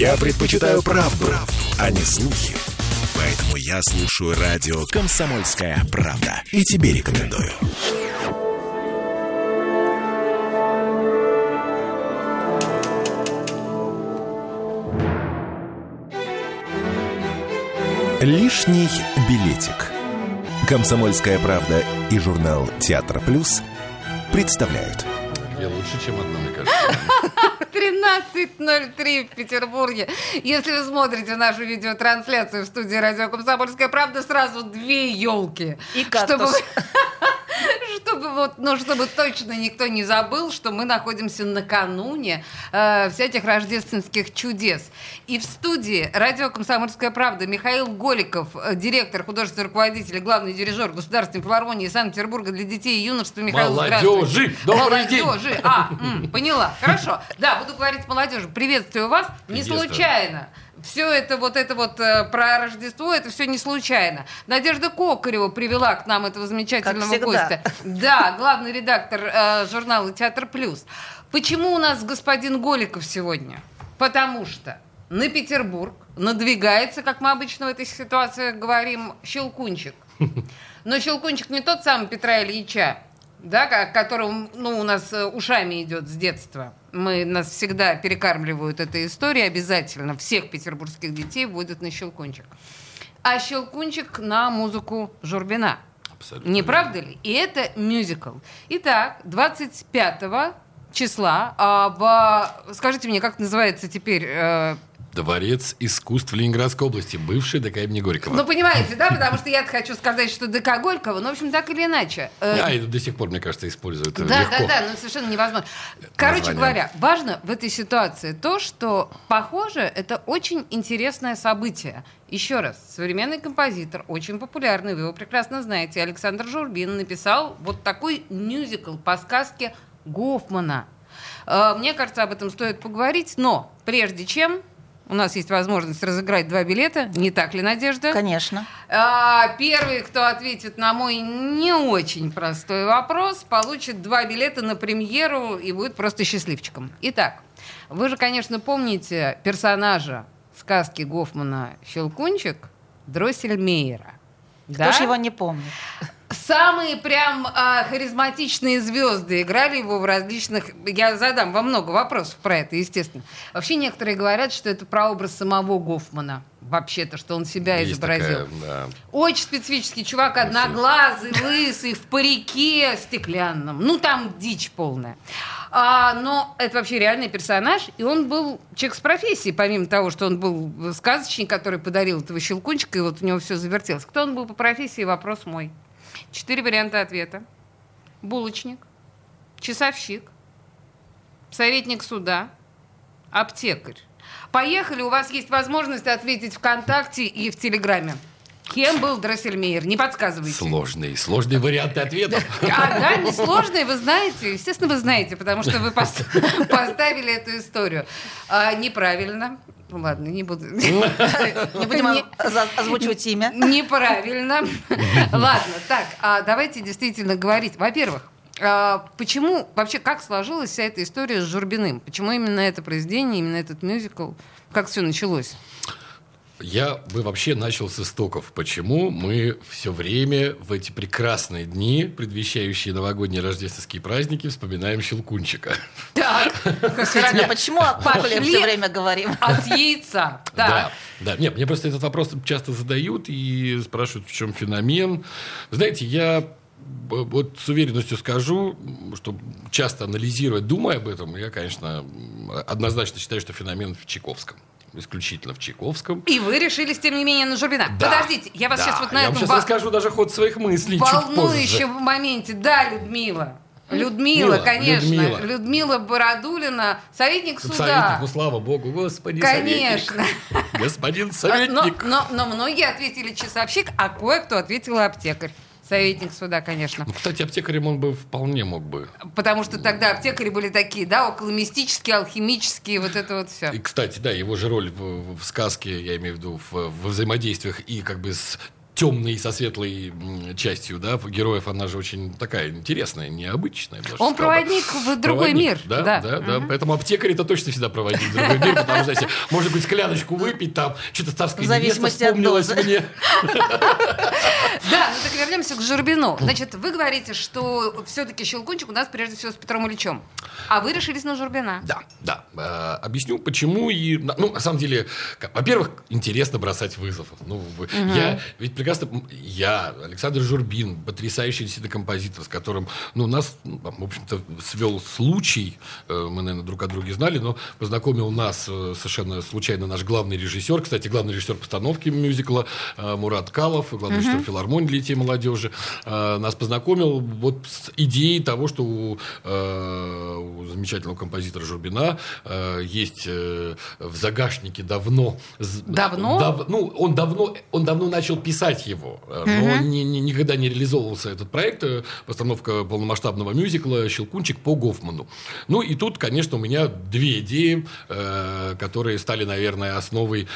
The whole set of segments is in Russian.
Я предпочитаю правду, правду, а не слухи. Поэтому я слушаю радио «Комсомольская правда». И тебе рекомендую. Лишний билетик. Комсомольская правда и журнал Театр Плюс представляют. Две лучше, чем одна, мне кажется. 13.03 в Петербурге. Если вы смотрите нашу видеотрансляцию в студии «Радио Комсомольская правда», сразу две елки. И кактус. Чтобы, чтобы, вот, ну, чтобы точно никто не забыл, что мы находимся накануне э, всяких рождественских чудес. И в студии «Радио Комсомольская правда» Михаил Голиков, э, директор, художественный руководитель, главный дирижер Государственной филармонии Санкт-Петербурга для детей и юношества. Михаил, Молодежи! Добрый день! Молодежи! А, м, поняла. Хорошо. Да, буду говорить молодежи. Приветствую вас. Не случайно. Все это вот это вот э, про Рождество, это все не случайно. Надежда Кокарева привела к нам этого замечательного гостя. Да, главный редактор э, журнала Театр Плюс. Почему у нас господин Голиков сегодня? Потому что на Петербург надвигается, как мы обычно в этой ситуации говорим, щелкунчик. Но щелкунчик не тот самый Петра Ильича, да, ко- которым ну, у нас э, ушами идет с детства. Мы, нас всегда перекармливают этой историей обязательно. Всех петербургских детей вводят на щелкунчик. А щелкунчик на музыку Журбина. Абсолютно. Не правда ли? И это мюзикл. Итак, 25 числа, а, в, скажите мне, как называется теперь э, Дворец искусств Ленинградской области, бывший ДК имени Горького. Ну, понимаете, да, потому что я хочу сказать, что ДК Горького, ну, в общем, так или иначе. э, А, и до сих пор, мне кажется, используют да, легко. да, да, ну совершенно невозможно. Короче Название. говоря, важно в этой ситуации то, что, похоже, это очень интересное событие. Еще раз, современный композитор, очень популярный, вы его прекрасно знаете, Александр Журбин написал вот такой мюзикл по сказке Гофмана. Э, Мне кажется, об этом стоит поговорить, но прежде чем у нас есть возможность разыграть два билета, не так ли, Надежда? Конечно. А, Первый, кто ответит на мой не очень простой вопрос, получит два билета на премьеру и будет просто счастливчиком. Итак, вы же, конечно, помните персонажа сказки Гофмана «Щелкунчик» Дроссельмейера. Кто ж его не помнит? Самые прям а, харизматичные звезды играли его в различных... Я задам вам много вопросов про это, естественно. Вообще некоторые говорят, что это прообраз самого Гофмана. Вообще-то, что он себя Есть изобразил. такая, да. Очень специфический чувак, одноглазый, лысый, в парике стеклянном. Ну, там дичь полная. А, но это вообще реальный персонаж, и он был человек с профессией, помимо того, что он был сказочник, который подарил этого щелкунчика, и вот у него все завертелось. Кто он был по профессии, вопрос мой. Четыре варианта ответа. Булочник, часовщик, советник суда, аптекарь. Поехали, у вас есть возможность ответить ВКонтакте и в Телеграме. Кем был Дроссельмейер? Не подсказывайте. Сложные, сложные варианты ответов. А, да, несложные, вы знаете. Естественно, вы знаете, потому что вы пос- поставили эту историю. А, неправильно. Ну, ладно, не буду. Не будем Не- озвучивать имя. Неправильно. Ладно, так, а давайте действительно говорить. Во-первых, а, почему, вообще, как сложилась вся эта история с Журбиным? Почему именно это произведение, именно этот мюзикл? Как все началось? Я бы вообще начал с истоков. Почему мы все время в эти прекрасные дни, предвещающие новогодние рождественские праздники, вспоминаем Щелкунчика? Так, Действительно, почему о Пошли. все время говорим? от яйца. Да, Так. да. Нет, мне просто этот вопрос часто задают и спрашивают, в чем феномен. Знаете, я б- вот с уверенностью скажу, что часто анализируя, думая об этом, я, конечно, однозначно считаю, что феномен в Чайковском. Исключительно в Чайковском. И вы решились, тем не менее, на Журбина. Да. Подождите, я вас Да. сейчас вот на я вам этом сейчас во- расскажу даже ход своих мыслей волнующем моменте. Да, Людмила. Людмила, Мила, конечно. Людмила. Людмила Бородулина, советник суда. Советник, ну слава богу, господи, Конечно. советник. Господин Но, советник. но, но многие ответили часовщик, а кое-кто ответил аптекарь. Советник суда, конечно. Ну, кстати, аптекарем он бы вполне мог бы. Потому что тогда аптекари были такие, да, около мистические, алхимические, вот это вот все. И, кстати, да, его же роль в, в сказке, я имею в виду, в, во взаимодействиях и как бы с темной со светлой частью, да, героев, она же очень такая интересная, необычная. даже Он сказал бы. проводник в другой Проводник, мир. Да, Да. да, да. Поэтому аптекарь это точно всегда проводник в другой мир, потому что, знаете, можно хоть скляночку выпить, там, что-то царское В невеста вспомнилось мне. Вернемся к Журбину. Значит, вы говорите, что все-таки Щелкунчик у нас прежде всего с Петром Ильичем. А вы решились на Журбина. Да, да. Э, объясню, почему. И, ну, на самом деле, во-первых, интересно бросать вызов. Ну, вы- я ведь прекрасно... Я, Александр Журбин, потрясающий действительно композитор, с которым, ну, нас, в общем-то, свел случай. Э, мы, наверное, друг о друге знали, но познакомил нас э, совершенно случайно наш главный режиссер. Кстати, главный режиссер постановки мюзикла э, Мурат Калов, главный режиссер филармонии и молодежи. Э, Нас познакомил вот с идеей того, что у, э, у замечательного композитора Журбина э, есть в загашнике давно... Давно? дав- ну, он давно, он давно начал писать его, но ни- ни- никогда не реализовывался этот проект, постановка полномасштабного мюзикла «Щелкунчик» по Гофману. Ну и тут, конечно, у меня две идеи, которые стали, наверное, основой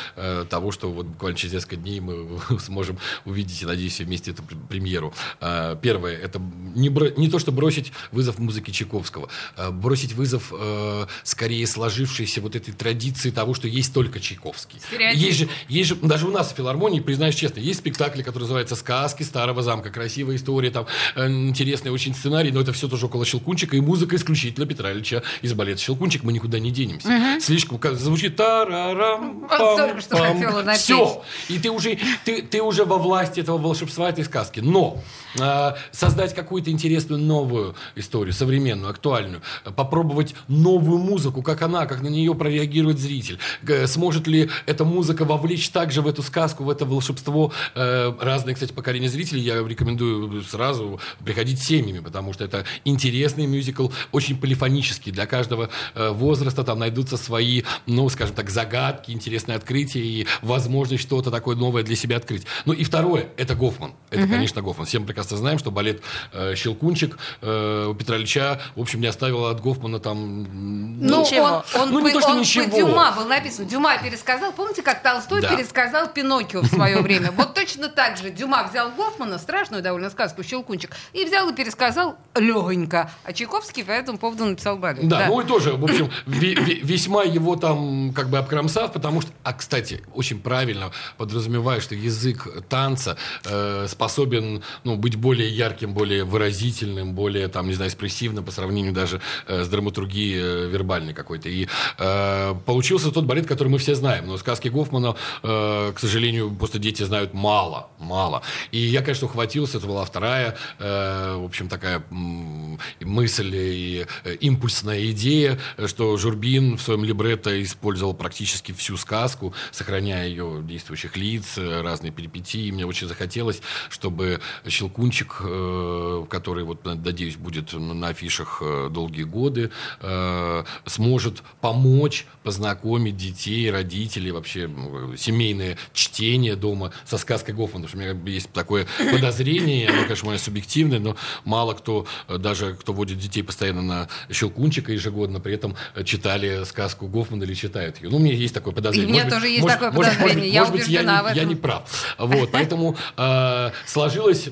того, что вот буквально через несколько дней мы сможем увидеть, и, надеюсь, вместе пр- премьеру. Э, Первое, это не, бро- не то, что бросить вызов музыке Чайковского, а бросить вызов э, скорее сложившейся вот этой традиции того, что есть только Чайковский. Стереотип. Есть же, есть же, даже у нас в филармонии, признаюсь честно, есть спектакли, которые называются «Сказки старого замка», красивая история, там, э, интересный очень сценарий, но это все тоже около Щелкунчика, и музыка исключительно Петра Ильича из балета «Щелкунчик», мы никуда не денемся. Слишком ка- звучит тарарам Вот только что хотела напеть. Все. И ты уже, ты, ты уже во власти этого волшебства, этой сказки. Но э, создать какую-то интересную новую историю, современную, актуальную, э, попробовать новую музыку, как она, как на нее прореагирует зритель. Г- Сможет ли эта музыка вовлечь также в эту сказку, в это волшебство э, разные, кстати, поколения зрителей. Я рекомендую сразу приходить семьями, потому что это интересный мюзикл, очень полифонический. Для каждого э, возраста там найдутся свои, ну, скажем так, загадки, интересные открытия и возможность что-то такое новое для себя открыть. Ну и второе, это Гофман. Это, конечно, Гофман. Все мы прекрасно знаем, что балет э, «Щелкунчик» э, у Петра Ильича, в общем, не оставил от Гофмана там... Ну, Ничего. он, он, Ну, не по, то, что он ничего. по Дюма был написан. Дюма пересказал. Помните, как Толстой Да. пересказал Пиноккио в свое время? Вот точно так же Дюма взял Гофмана, страшную довольно сказку «Щелкунчик», и взял и пересказал легонько. А Чайковский по этому поводу написал балет. Да, ну и тоже, в общем, ве- ве- весьма его там как бы обкромсав, потому что, а, кстати, очень правильно подразумеваю, что язык танца э, способен, ну, быть более ярким, более выразительным, более, там, не знаю, экспрессивным по сравнению даже э, с драматургией э, вербальной какой-то. И э, получился тот балет, который мы все знаем, но сказки Гофмана, э, к сожалению, просто дети знают мало, мало. И я, конечно, ухватился, это была вторая, э, в общем, такая мысль и э, импульсная идея, что Журбин в своем либретто использовал практически всю сказку, сохраняя ее действующих лиц, э, разные перипетии. И мне очень захотелось, чтобы Щелкунчик, э, который, вот, надеюсь, будет на афишах э, долгие годы, э, сможет помочь познакомить детей, родителей, вообще семейное чтение дома со сказкой Гофмана. У меня есть такое подозрение, оно, конечно, мое субъективное, но мало кто, даже кто водит детей постоянно на Щелкунчика ежегодно, при этом читали сказку Гофмана или читают ее. Ну, у меня есть такое подозрение. И у меня Может тоже есть может- такое может- может подозрение. быть- Я может быть, я Я не прав. Вот, поэтому э, сложилось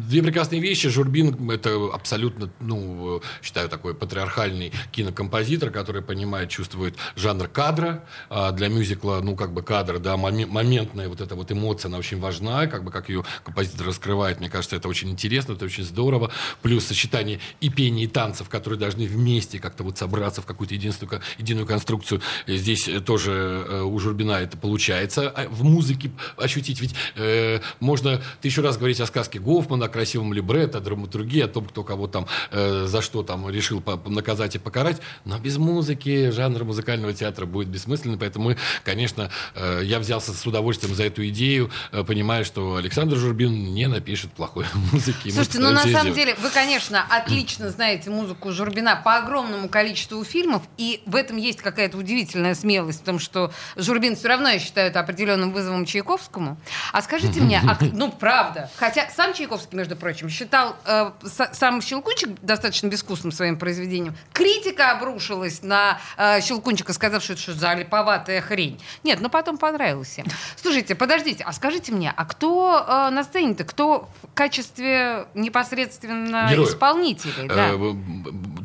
две прекрасные вещи. Журбин это абсолютно, ну, считаю, такой патриархальный кинокомпозитор, который понимает, чувствует жанр кадра. А для мюзикла, ну, как бы кадр, да, моме- моментная вот эта вот эмоция, она очень важна, как бы как ее композитор раскрывает. Мне кажется, это очень интересно, это очень здорово. Плюс сочетание и пения, и танцев, которые должны вместе как-то вот собраться в какую-то единственную, единую конструкцию. Здесь тоже э, у Журбина это получается а в музыке ощутить. Ведь э, можно тысячу раз говорить о сказке Гофмана, о красивом либретто, драматургии, о том, кто кого там э, за что там решил наказать и покарать. Но без музыки жанр музыкального театра будет бессмысленный. Поэтому мы, конечно, э, я взялся с удовольствием за эту идею, э, понимая, что Александр Журбин не напишет плохой музыки. Слушайте, ну на самом сделать. деле, вы, конечно, отлично знаете музыку Журбина по огромному количеству фильмов, и в этом есть какая-то удивительная смелость, в том, что Журбин все равно, я считаю, это определенным вызовом Чайковскому. А скажите мне, а, ну правда, хотя сам Чайковский между прочим, считал э, са- сам Щелкунчик достаточно безвкусным своим произведением. Критика обрушилась на э, Щелкунчика, сказав, что это что за липоватая хрень. Нет, но потом понравилось всем. Слушайте, подождите, а скажите мне, а кто э, на сцене-то, кто в качестве непосредственно Героев. исполнителей? Да.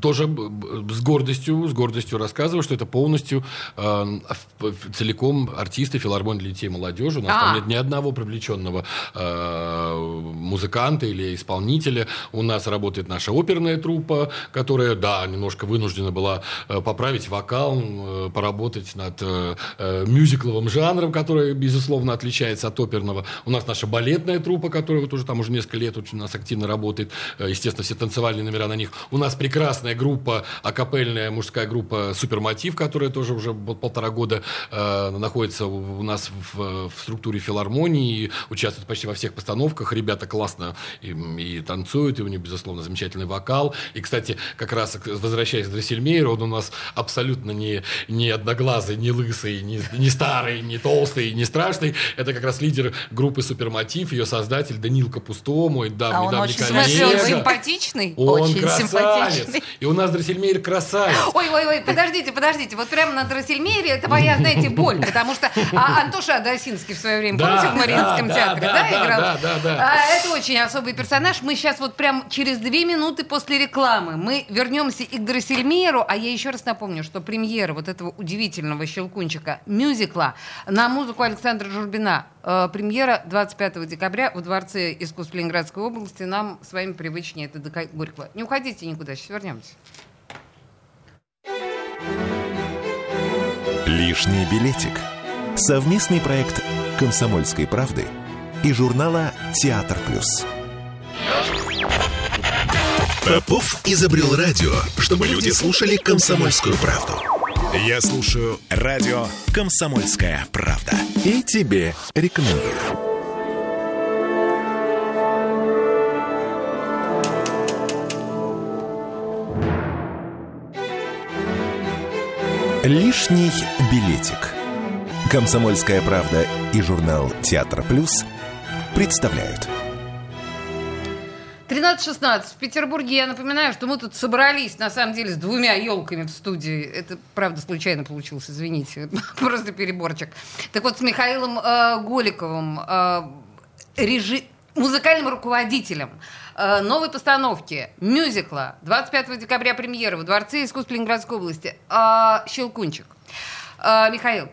Тоже с гордостью, с гордостью рассказываю, что это полностью э, целиком артисты филармонии для детей и молодежи. У нас А. там нет ни одного привлеченного э, музыканта или исполнителя. У нас работает наша оперная труппа, которая, да, немножко вынуждена была э, поправить вокал, э, поработать над э, э, мюзикловым жанром, который, безусловно, отличается от оперного. У нас наша балетная труппа, которая вот уже там уже несколько лет очень у нас активно работает. Естественно, все танцевальные номера на них. У нас прекрасная группа, акапельная мужская группа «Супермотив», которая тоже уже полтора года э, находится у нас в, в структуре филармонии, участвует почти во всех постановках. Ребята классно и, и танцуют, и у них, безусловно, замечательный вокал. И, кстати, как раз возвращаясь к Дрессельмейеру, он у нас абсолютно не, не одноглазый, не лысый, не, не старый, не толстый, не страшный. Это как раз лидер группы «Супермотив», ее создатель Данил Капусто, мой дав, А он недавний очень он коллега. симпатичный? Он Очень красавец. симпатичный. И у нас Дрессельмейер красавец. Ой, ой, ой, подождите, подождите. Вот прямо на Дроссельмере это моя, знаете, боль. Потому что а, Антоша Адасинский в свое время, Да, помните, в Мариинском да, театре, да, да, да, играл? да, да, да. А, это очень особый персонаж. Мы сейчас вот прям через две минуты после рекламы мы вернемся и к Дроссельмейеру. А я еще раз напомню, что премьера вот этого удивительного щелкунчика мюзикла на музыку Александра Журбина. Э, премьера 25 декабря в Дворце искусств Ленинградской области. Нам с вами привычнее это ДК Горького. Не уходите никуда, сейчас вернемся. Лишний билетик. Совместный проект «Комсомольской правды» и журнала «Театр плюс». Попов изобрел радио, чтобы люди слушали комсомольскую правду. Я слушаю радио «Комсомольская правда». И тебе рекомендую. Лишний билетик. Комсомольская правда и журнал «Театр плюс» представляют. 13.16 в Петербурге. Я напоминаю, что мы тут собрались, на самом деле, с двумя елками в студии. Это, правда, случайно получилось, извините. Просто переборчик. Так вот, с Михаилом э, Голиковым, э, режи- музыкальным руководителем э, новой постановки мюзикла 25 декабря премьера в Дворце искусств Ленинградской области э, «Щелкунчик». Э, Михаил,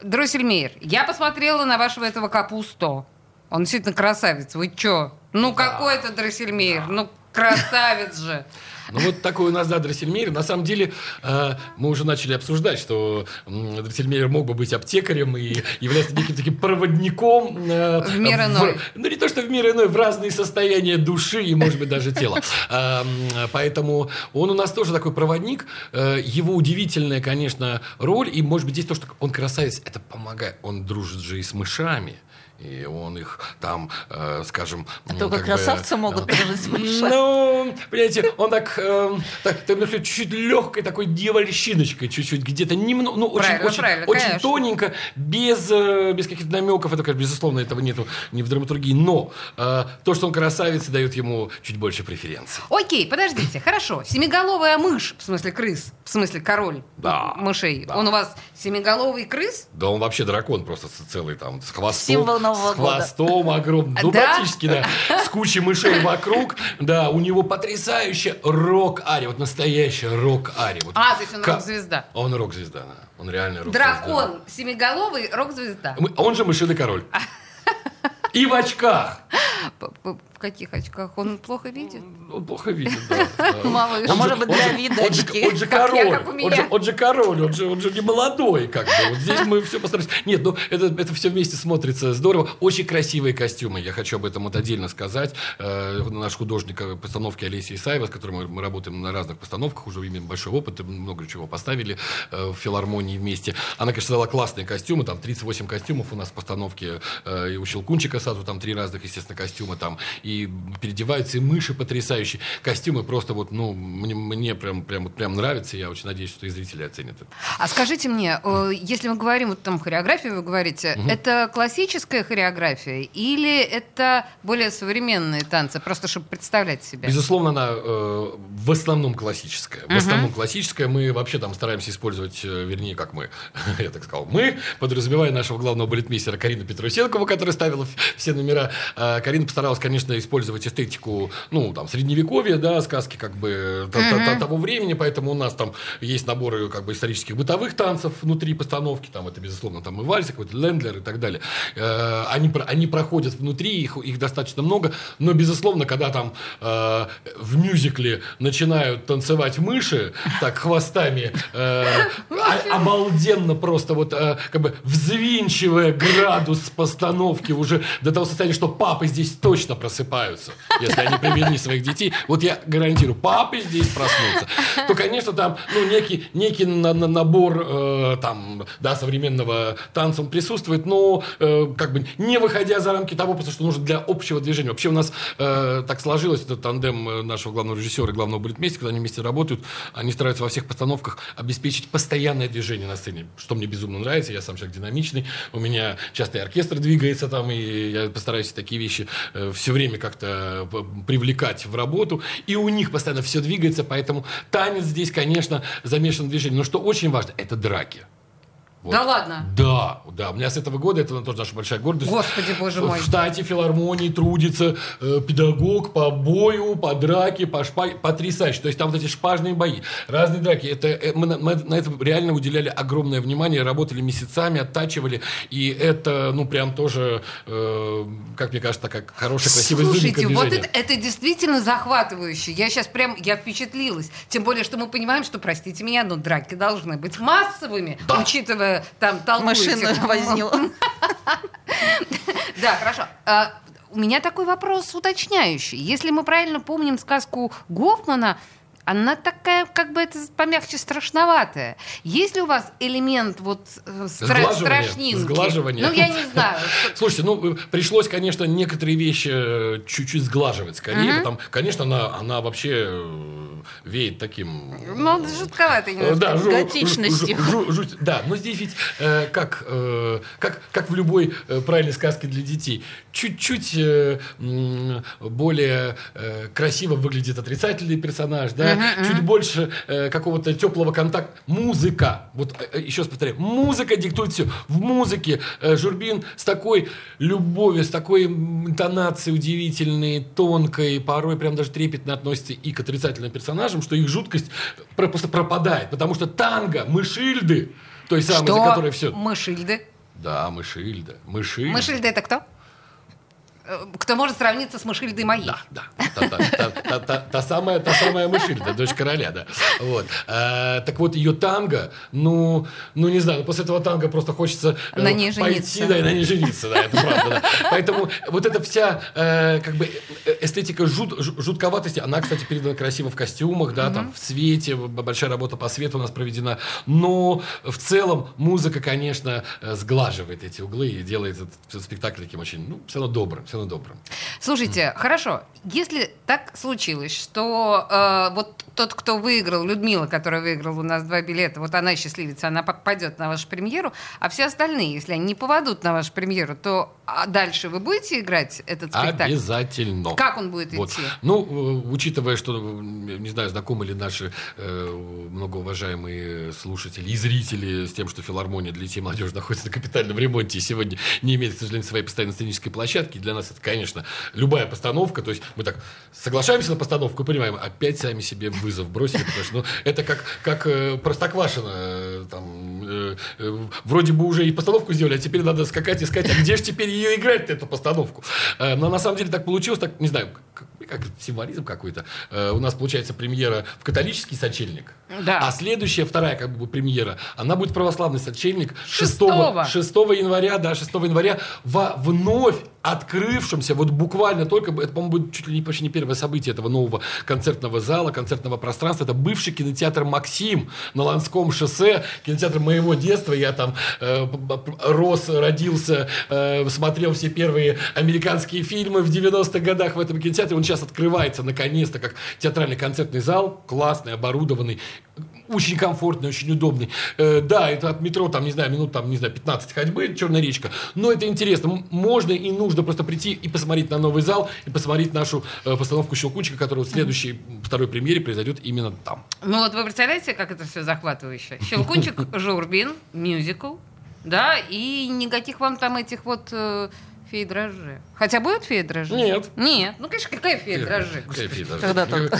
Дроссельмейер, я посмотрела на вашего этого капусту. Он действительно красавец. Вы чё? Ну, какой это Дроссельмейер? Ну, красавец же. Ну, вот такой у нас, да, Дроссельмейер. На самом деле, э, мы уже начали обсуждать, что м, Дроссельмейер мог бы быть аптекарем и являться неким таким проводником. э, В мир иной. ну, не то, что в мир иной, в разные состояния души и, может быть, даже тела. Э, Поэтому он у нас тоже такой проводник. Э, Его удивительная, конечно, роль. И, может быть, здесь то, что он красавец, это помогает. Он дружит же и с мышами. И он их там, э, скажем... А ну, только как бы, красавцы могут э, дружить с мышами. ну, понимаете, он так, эм, так, так, ну, чуть-чуть легкой такой дьявольщиночкой, чуть-чуть где-то немного, ну, очень, Правильно, очень, правильно, очень конечно. тоненько, без, э, без каких-то намеков, это, конечно, безусловно, этого нету ни в драматургии, но э, то, что он красавец, дает ему чуть больше преференций. Окей, подождите, хорошо. Семиголовая мышь, в смысле крыс, в смысле король Да, мышей. да. Он у вас семиголовый крыс? Да он вообще дракон просто целый там, с хвостом. Символ Нового с года. хвостом огромным. Ну, Да? практически, да. С кучей мышей вокруг. Да, у него потрясающая рок-ари. Вот настоящая рок-ари. Вот А, то есть он ка- рок-звезда. Он рок-звезда, да. Он реально рок-звезда. Дракон семиголовый, рок-звезда. Он же мышиный король. И в очках. В каких очках? Он плохо видит? Он плохо видит, да. Он А же- может быть, для вида он же- очки. Он же король. Он же- Он же король, он же не молодой, как бы. Вот здесь мы все постарались. Нет, ну это, это все вместе смотрится здорово. Очень красивые костюмы. Я хочу об этом вот отдельно сказать. Э, Наш художник э, постановки Олеся Исаева, с которым мы- работаем на разных постановках, уже имеем большой опыт, и много чего поставили э, в филармонии вместе. Она, конечно, дала классные костюмы, там 38 костюмов у нас в постановке, и у Щелкунчика сразу там три разных, естественно, костюма костюмы там, и переодеваются, и мыши потрясающие. Костюмы просто вот, ну, мне, мне прям, прям, прям нравится, я очень надеюсь, что и зрители оценят это. А скажите мне, э, если мы говорим, вот там хореографию вы говорите, угу. это классическая хореография или это более современные танцы, просто чтобы представлять себе? Безусловно, она э, в основном классическая. В основном классическая. Мы вообще там стараемся использовать, э, вернее, как мы, я так сказал, мы, подразумевая нашего главного балетмейстера Карину Петрусенкову, которая ставила все номера. Э, Карина постаралась, конечно, использовать эстетику, ну, там, средневековья, да, сказки как бы uh-huh. того времени, поэтому у нас там есть наборы как бы исторических бытовых танцев внутри постановки, там это, безусловно, там и вальсы, какой-то лендлер и так далее. Э, они, они проходят внутри, их, их достаточно много, но, безусловно, когда там э, в мюзикле начинают танцевать мыши, так, хвостами, э, а, обалденно просто вот, э, как бы взвинчивая градус постановки уже до того состояния, что папы здесь точно просыпаются, если они привели своих детей. Вот я гарантирую, папы здесь проснутся. То, конечно, там, ну, некий, некий на, на, набор, э, там, да, современного танца он присутствует, но, э, как бы, не выходя за рамки того, просто что нужно для общего движения. Вообще у нас э, так сложилось, этот тандем э, нашего главного режиссера и главного балетмейстера, когда они вместе работают, они стараются во всех постановках обеспечить постоянное движение на сцене, что мне безумно нравится, я сам человек динамичный, у меня часто и оркестр двигается там, и я постараюсь такие вещи э, все время как-то э, привлекать в работу, и у них постоянно все двигается, поэтому танец здесь, конечно, замешан в движении, но что очень важно, это драки. Вот. Да ладно? Да, да. У меня с этого года, это тоже наша большая гордость. Господи, боже мой. В штате филармонии трудится э, педагог по бою, по драке, по шпаге. Потрясающе. То есть там вот эти шпажные бои, разные драки. Это, э, мы, мы на это реально уделяли огромное внимание, работали месяцами, оттачивали. И это, ну, прям тоже, э, как мне кажется, такая хорошая, красивая Слушайте, вот это, это действительно захватывающе. Я сейчас прям, я впечатлилась. Тем более, что мы понимаем, что, простите меня, но драки должны быть массовыми, да. учитывая там толкуете. Машину вознил. Да, хорошо. А, у меня такой вопрос уточняющий. Если мы правильно помним сказку Гофмана, она такая, как бы это помягче, страшноватая. Есть ли у вас элемент вот э, стра- страшнинки? Сглаживание. Ну, я не знаю. Слушайте, ну, пришлось, конечно, некоторые вещи э, чуть-чуть сглаживать скорее. Потому, конечно, она, она вообще э, веет таким... Ну, жутковатой немножко. Да, жу, готичностью. Жу, жу, жу, да, но здесь ведь э, как, э, как, как в любой э, правильной сказке для детей, чуть-чуть э, более э, красиво выглядит отрицательный персонаж, да, uh-huh, чуть больше э, какого-то теплого контакта. Музыка, вот э, э, еще раз повторяю, музыка диктует все. В музыке э, Журбин с такой любовью, с такой интонацией удивительной, тонкой, порой прям даже трепетно относится и к отрицательным персонажам, что их жуткость просто пропадает. Потому что танго, мышильды, той самой, что? за которой все... Мышильды? Да, мышильда. Мышильда. Мышильда это кто? Э, кто может сравниться с Мышильдой моей. Да, да. Та самая, та самая Мышильда, дочь короля, да. Вот. Э, так вот, ее танго, ну, ну, не знаю, после этого танго просто хочется э, на ней пойти, да, и на ней жениться, да, это правда, да. Поэтому вот эта вся, как бы, эстетика жут, жутковатости, она, кстати, передана красиво в костюмах, да, там, в цвете, большая работа по свету у нас проведена, но в целом музыка, конечно, сглаживает эти углы и делает этот спектакль таким очень, ну, все равно добрым, все равно добрым. Слушайте, mm. хорошо, если так случилось, что э, вот тот, кто выиграл, Людмила, которая выиграла у нас два билета, вот она счастливица, она попадет на вашу премьеру, а все остальные, если они не попадут на вашу премьеру, то а дальше вы будете играть этот спектакль? Обязательно. Как он будет вот. идти? Ну, э, учитывая, что, не знаю, знакомы ли наши э, многоуважаемые слушатели и зрители с тем, что филармония для детей и молодежи находится на капитальном ремонте и сегодня не имеет, к сожалению, своей постоянной сценической площадки, для нас это, конечно, любая постановка, то есть мы так соглашаемся на постановку и понимаем, опять сами себе вызов бросили, потому что ну, это как, как э, Простоквашино, э, там, э, э, вроде бы уже и постановку сделали, а теперь надо скакать, искать, а где же теперь ее играть, эту постановку? Э, но на самом деле так получилось, так, не знаю, как, как символизм какой-то. Э, у нас получается премьера в католический сочельник, да. а следующая, вторая как бы премьера, она будет православный сочельник 6, 6, 6 января, да, 6 января во вновь открывшемся, вот буквально только, это, по-моему, будет чуть ли не, почти не первое событие этого нового концертного зала, концертного пространства. Это бывший кинотеатр «Максим» на Ланском шоссе, кинотеатр моего детства. Я там э, рос, родился, э, смотрел все первые американские фильмы в 90-х годах в этом кинотеатре. Он сейчас открывается, наконец-то, как театральный концертный зал, классный, оборудованный, очень комфортный, очень удобный. Э, да, это от метро, там, не знаю, минут, там, не знаю, 15 ходьбы, Черная речка. Но это интересно. Можно и нужно просто прийти и посмотреть на новый зал, и посмотреть нашу э, постановку «Щелкунчика», которая в следующей, второй премьере произойдет именно там. Ну вот вы представляете, как это все захватывающе? «Щелкунчик», «Журбин», мюзикл, да, и никаких вам там этих вот... Феи дрожжи. Хотя будет фея дрожжи? Нет. Нет. Ну, конечно, какая фея дрожжи? Какая фея дрожжи? Когда тут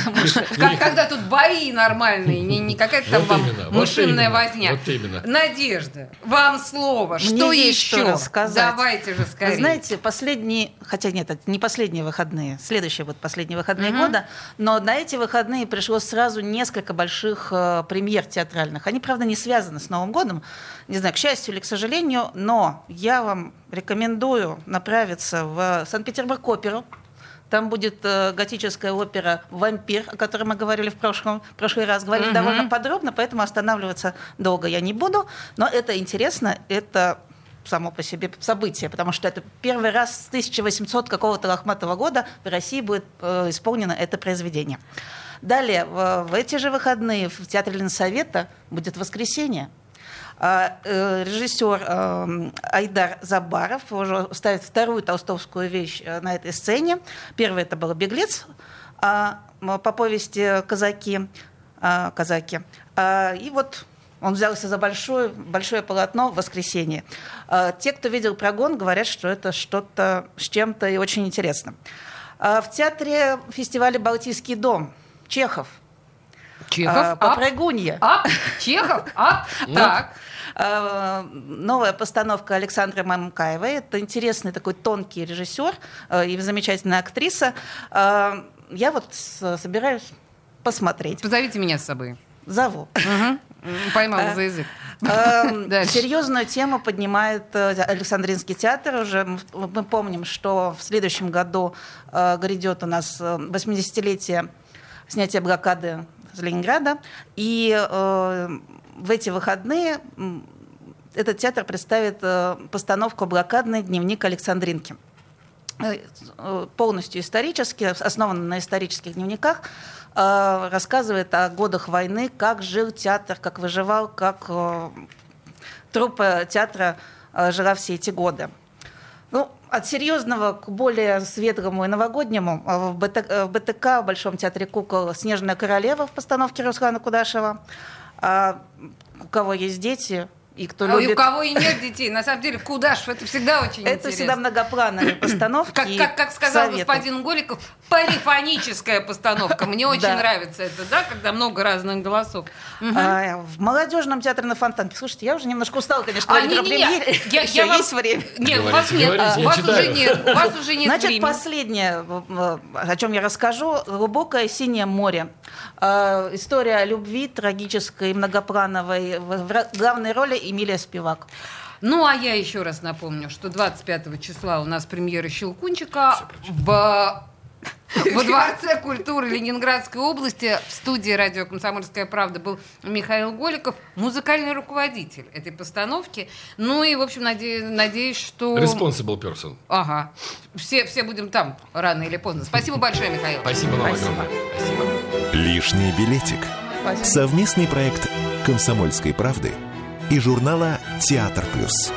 когда тут бои нормальные, не, не какая-то там Вот вам именно, вот мышиная возня. вот именно. Надежда, вам слово. Мне Что есть еще? Давайте же Вы скорее. знаете, последние, хотя нет, это не последние выходные, следующие вот последние выходные года, но на эти выходные пришло сразу несколько больших э, премьер театральных. Они, правда, не связаны с Новым годом, не знаю, к счастью или к сожалению, но я вам рекомендую направиться в Санкт-Петербург оперу. Там будет э, готическая опера «Вампир», о которой мы говорили в прошлом, в прошлый раз. Говорили Мгм. довольно подробно, поэтому останавливаться долго я не буду. Но это интересно, это само по себе событие, потому что это первый раз с 1800 какого-то лохматого года в России будет э, исполнено это произведение. Далее, в, в эти же выходные в Театре Ленсовета будет «Воскресенье». А, э, режиссер э, Айдар Забаров уже ставит вторую толстовскую вещь э, на этой сцене. Первая это был «Беглец» а, по повести «Казаки». а, казаки. И вот он взялся за большое, большое полотно в воскресенье. Те, кто видел прогон, говорят, что это что-то с чем-то и очень интересно. В театре фестиваля «Балтийский дом» Чехов. Чехов, а, «Попрыгунья». ап, Чехов, ап, так. А, Новая постановка Александры Мамкаевой. Это интересный такой тонкий режиссер э, и замечательная актриса. А, Я вот собираюсь посмотреть. Позовите меня с собой. Зову. Мгм. Поймала за язык. Эм. Серьезную тему поднимает э, Александринский театр. Уже мы помним, что в следующем году э, грядет у нас э, 80-летие снятия блокады с Ленинграда. И э, в эти выходные этот театр представит э, постановку «Блокадный дневник Александринки». Э, э, полностью исторически, основан на исторических дневниках, э, рассказывает о годах войны, как жил театр, как выживал, как э, труппа театра э, жила все эти годы. Ну, от серьезного к более светлому и новогоднему э, в, БТ, э, БТК, в Большом театре кукол «Снежная королева» в постановке Руслана Кудашева. А у кого есть дети и кто А и любит... у кого и нет детей, на самом деле, куда ж, это всегда очень Это всегда интересно. многоплановые постановки. Как, и как, как сказал советы. господин Голиков, полифоническая постановка. Мне очень Да. нравится это, да, когда много разных голосов. А, в молодежном театре на Фонтанке. Слушайте, я уже немножко устала, конечно, А, говорить премьеры. я- Еще я вам- есть время. Нет, Говорите, вас нет, говорите, вас уже нет, вас уже нет Значит, времени. последнее, о чем я расскажу, глубокое синее море. Э, История о любви трагической, многоплановой. В в главной роли Эмилия Спивак. Ну, а я еще раз напомню, что 25 числа у нас премьера «Щелкунчика» в... Во Дворце культуры Ленинградской области в студии радио «Комсомольская правда» был Михаил Голиков, музыкальный руководитель этой постановки. Ну и, в общем, наде- надеюсь, что... Responsible person. Ага. Все, все будем там рано или поздно. Спасибо большое, Михаил. Спасибо вам Спасибо. огромное. Спасибо. Лишний билетик. Совместный проект «Комсомольской правды» и журнала «Театр плюс».